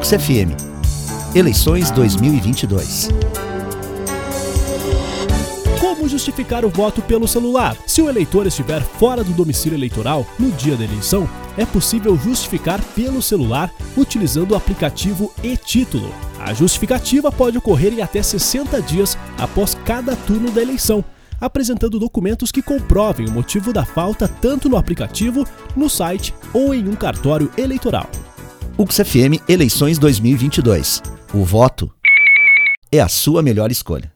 Ux FM. Eleições 2022. Como justificar o voto pelo celular? Se o eleitor estiver fora do domicílio eleitoral no dia da eleição, é possível justificar pelo celular utilizando o aplicativo e-Título. A justificativa pode ocorrer em até 60 dias após cada turno da eleição, apresentando documentos que comprovem o motivo da falta tanto no aplicativo, no site ou em um cartório eleitoral. Ux FM Eleições 2022. O voto é a sua melhor escolha.